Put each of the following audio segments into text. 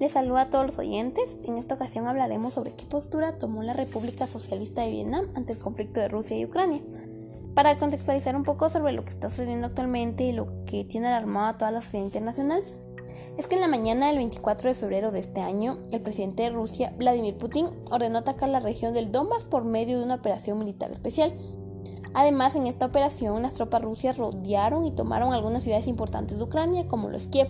Les saludo a todos los oyentes. En esta ocasión hablaremos sobre qué postura tomó la República Socialista de Vietnam ante el conflicto de Rusia y Ucrania. Para contextualizar un poco sobre lo que está sucediendo actualmente y lo que tiene alarmado a toda la sociedad internacional, es que en la mañana del 24 de febrero de este año, el presidente de Rusia, Vladimir Putin, ordenó atacar la región del Donbass por medio de una operación militar especial. Además, en esta operación, las tropas rusas rodearon y tomaron algunas ciudades importantes de Ucrania, como los Kiev.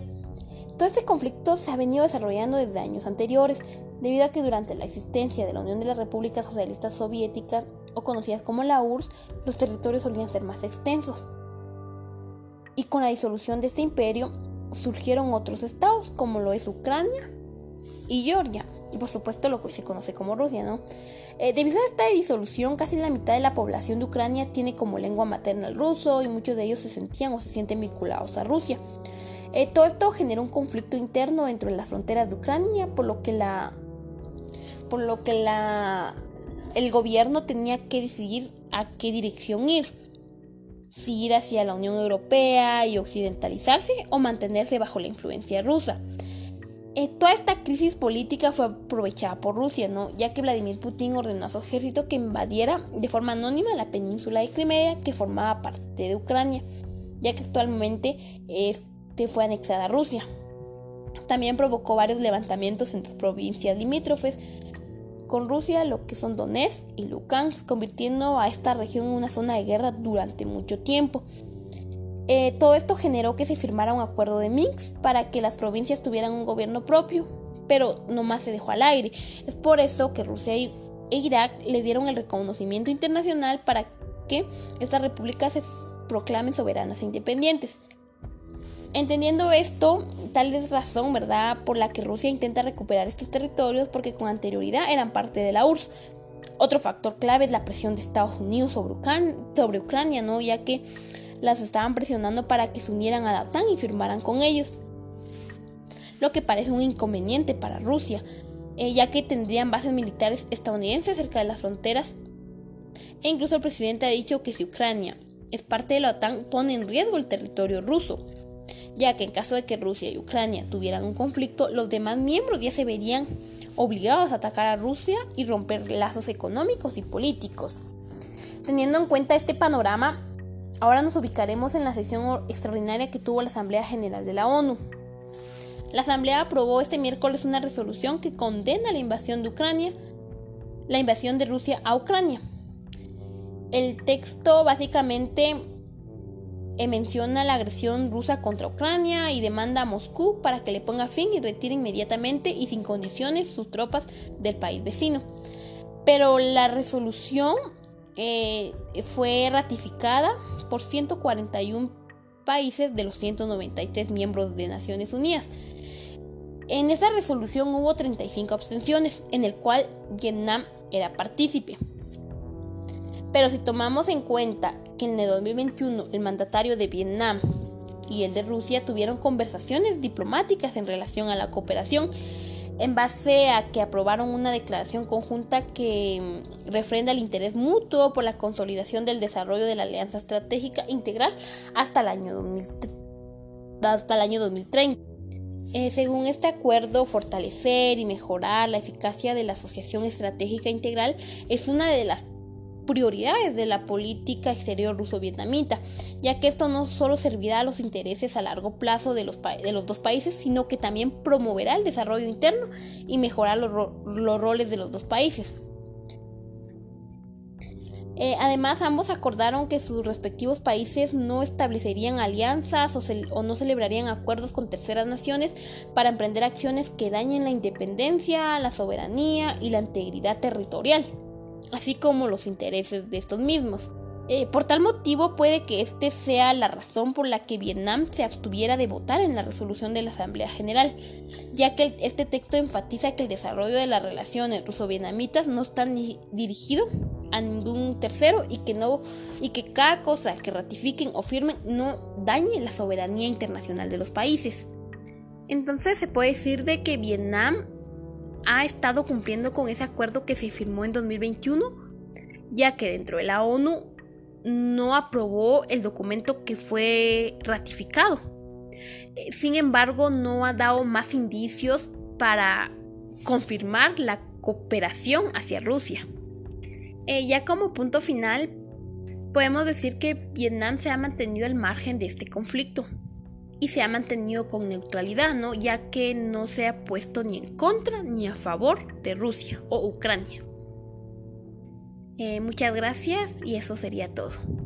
Todo este conflicto se ha venido desarrollando desde años anteriores, debido a que durante la existencia de la Unión de las Repúblicas Socialistas Soviéticas, o conocidas como la URSS, los territorios solían ser más extensos. Y con la disolución de este imperio surgieron otros estados, como lo es Ucrania y Georgia, y por supuesto lo que se conoce como Rusia, ¿no? Eh, debido a esta disolución, casi la mitad de la población de Ucrania tiene como lengua materna el ruso y muchos de ellos se sentían o se sienten vinculados a Rusia. Eh, todo esto generó un conflicto interno dentro de las fronteras de Ucrania, por lo que la por lo que la el gobierno tenía que decidir a qué dirección ir. Si ir hacia la Unión Europea y occidentalizarse o mantenerse bajo la influencia rusa. Eh, toda esta crisis política fue aprovechada por Rusia, ¿no? ya que Vladimir Putin ordenó a su ejército que invadiera de forma anónima la península de Crimea que formaba parte de Ucrania, ya que actualmente es fue anexada a Rusia. También provocó varios levantamientos en las provincias limítrofes con Rusia, lo que son Donetsk y Lugansk, convirtiendo a esta región en una zona de guerra durante mucho tiempo. Eh, todo esto generó que se firmara un acuerdo de Minsk para que las provincias tuvieran un gobierno propio, pero no más se dejó al aire. Es por eso que Rusia e Irak le dieron el reconocimiento internacional para que estas repúblicas se proclamen soberanas e independientes. Entendiendo esto, tal es razón, ¿verdad?, por la que Rusia intenta recuperar estos territorios porque con anterioridad eran parte de la URSS. Otro factor clave es la presión de Estados Unidos sobre, Ucrania, ¿no? ya que las estaban presionando para que se unieran a la OTAN y firmaran con ellos. Lo que parece un inconveniente para Rusia, eh, ya que tendrían bases militares estadounidenses cerca de las fronteras. E incluso el presidente ha dicho que si Ucrania es parte de la OTAN pone en riesgo el territorio ruso ya que en caso de que Rusia y Ucrania tuvieran un conflicto, los demás miembros ya se verían obligados a atacar a Rusia y romper lazos económicos y políticos. Teniendo en cuenta este panorama, ahora nos ubicaremos en la sesión extraordinaria que tuvo la Asamblea General de la ONU. La Asamblea aprobó este miércoles una resolución que condena la invasión de Ucrania, la invasión de Rusia a Ucrania. El texto básicamente menciona la agresión rusa contra Ucrania y demanda a Moscú para que le ponga fin y retire inmediatamente y sin condiciones sus tropas del país vecino. Pero la resolución eh, fue ratificada por 141 países de los 193 miembros de Naciones Unidas. En esa resolución hubo 35 abstenciones, en el cual Vietnam era partícipe. Pero si tomamos en cuenta que en el 2021 el mandatario de Vietnam y el de Rusia tuvieron conversaciones diplomáticas en relación a la cooperación, en base a que aprobaron una declaración conjunta que mm, refrenda el interés mutuo por la consolidación del desarrollo de la alianza estratégica integral hasta el año, hasta el año 2030. Eh, según este acuerdo, fortalecer y mejorar la eficacia de la Asociación Estratégica Integral es una de las prioridades de la política exterior ruso-vietnamita, ya que esto no solo servirá a los intereses a largo plazo de los, de los dos países, sino que también promoverá el desarrollo interno y mejorar los, roles de los dos países. Eh, además, ambos acordaron que sus respectivos países no establecerían alianzas o, no celebrarían acuerdos con terceras naciones para emprender acciones que dañen la independencia, la soberanía y la integridad territorial así como los intereses de estos mismos. Eh, por tal motivo puede que este sea la razón por la que Vietnam se abstuviera de votar en la resolución de la Asamblea General, ya que este texto enfatiza que el desarrollo de las relaciones ruso-vietnamitas no está dirigido a ningún tercero y que no y que cada cosa que ratifiquen o firmen no dañe la soberanía internacional de los países. Entonces se puede decir de que Vietnam ha estado cumpliendo con ese acuerdo que se firmó en 2021, ya que dentro de la ONU no aprobó el documento que fue ratificado. Eh, sin embargo, no ha dado más indicios para confirmar la cooperación hacia Rusia. Eh, ya como punto final, podemos decir que Vietnam se ha mantenido al margen de este conflicto y se ha mantenido con neutralidad, ¿no? ya que no se ha puesto ni en contra ni a favor de Rusia o Ucrania. Eh, muchas gracias y eso sería todo.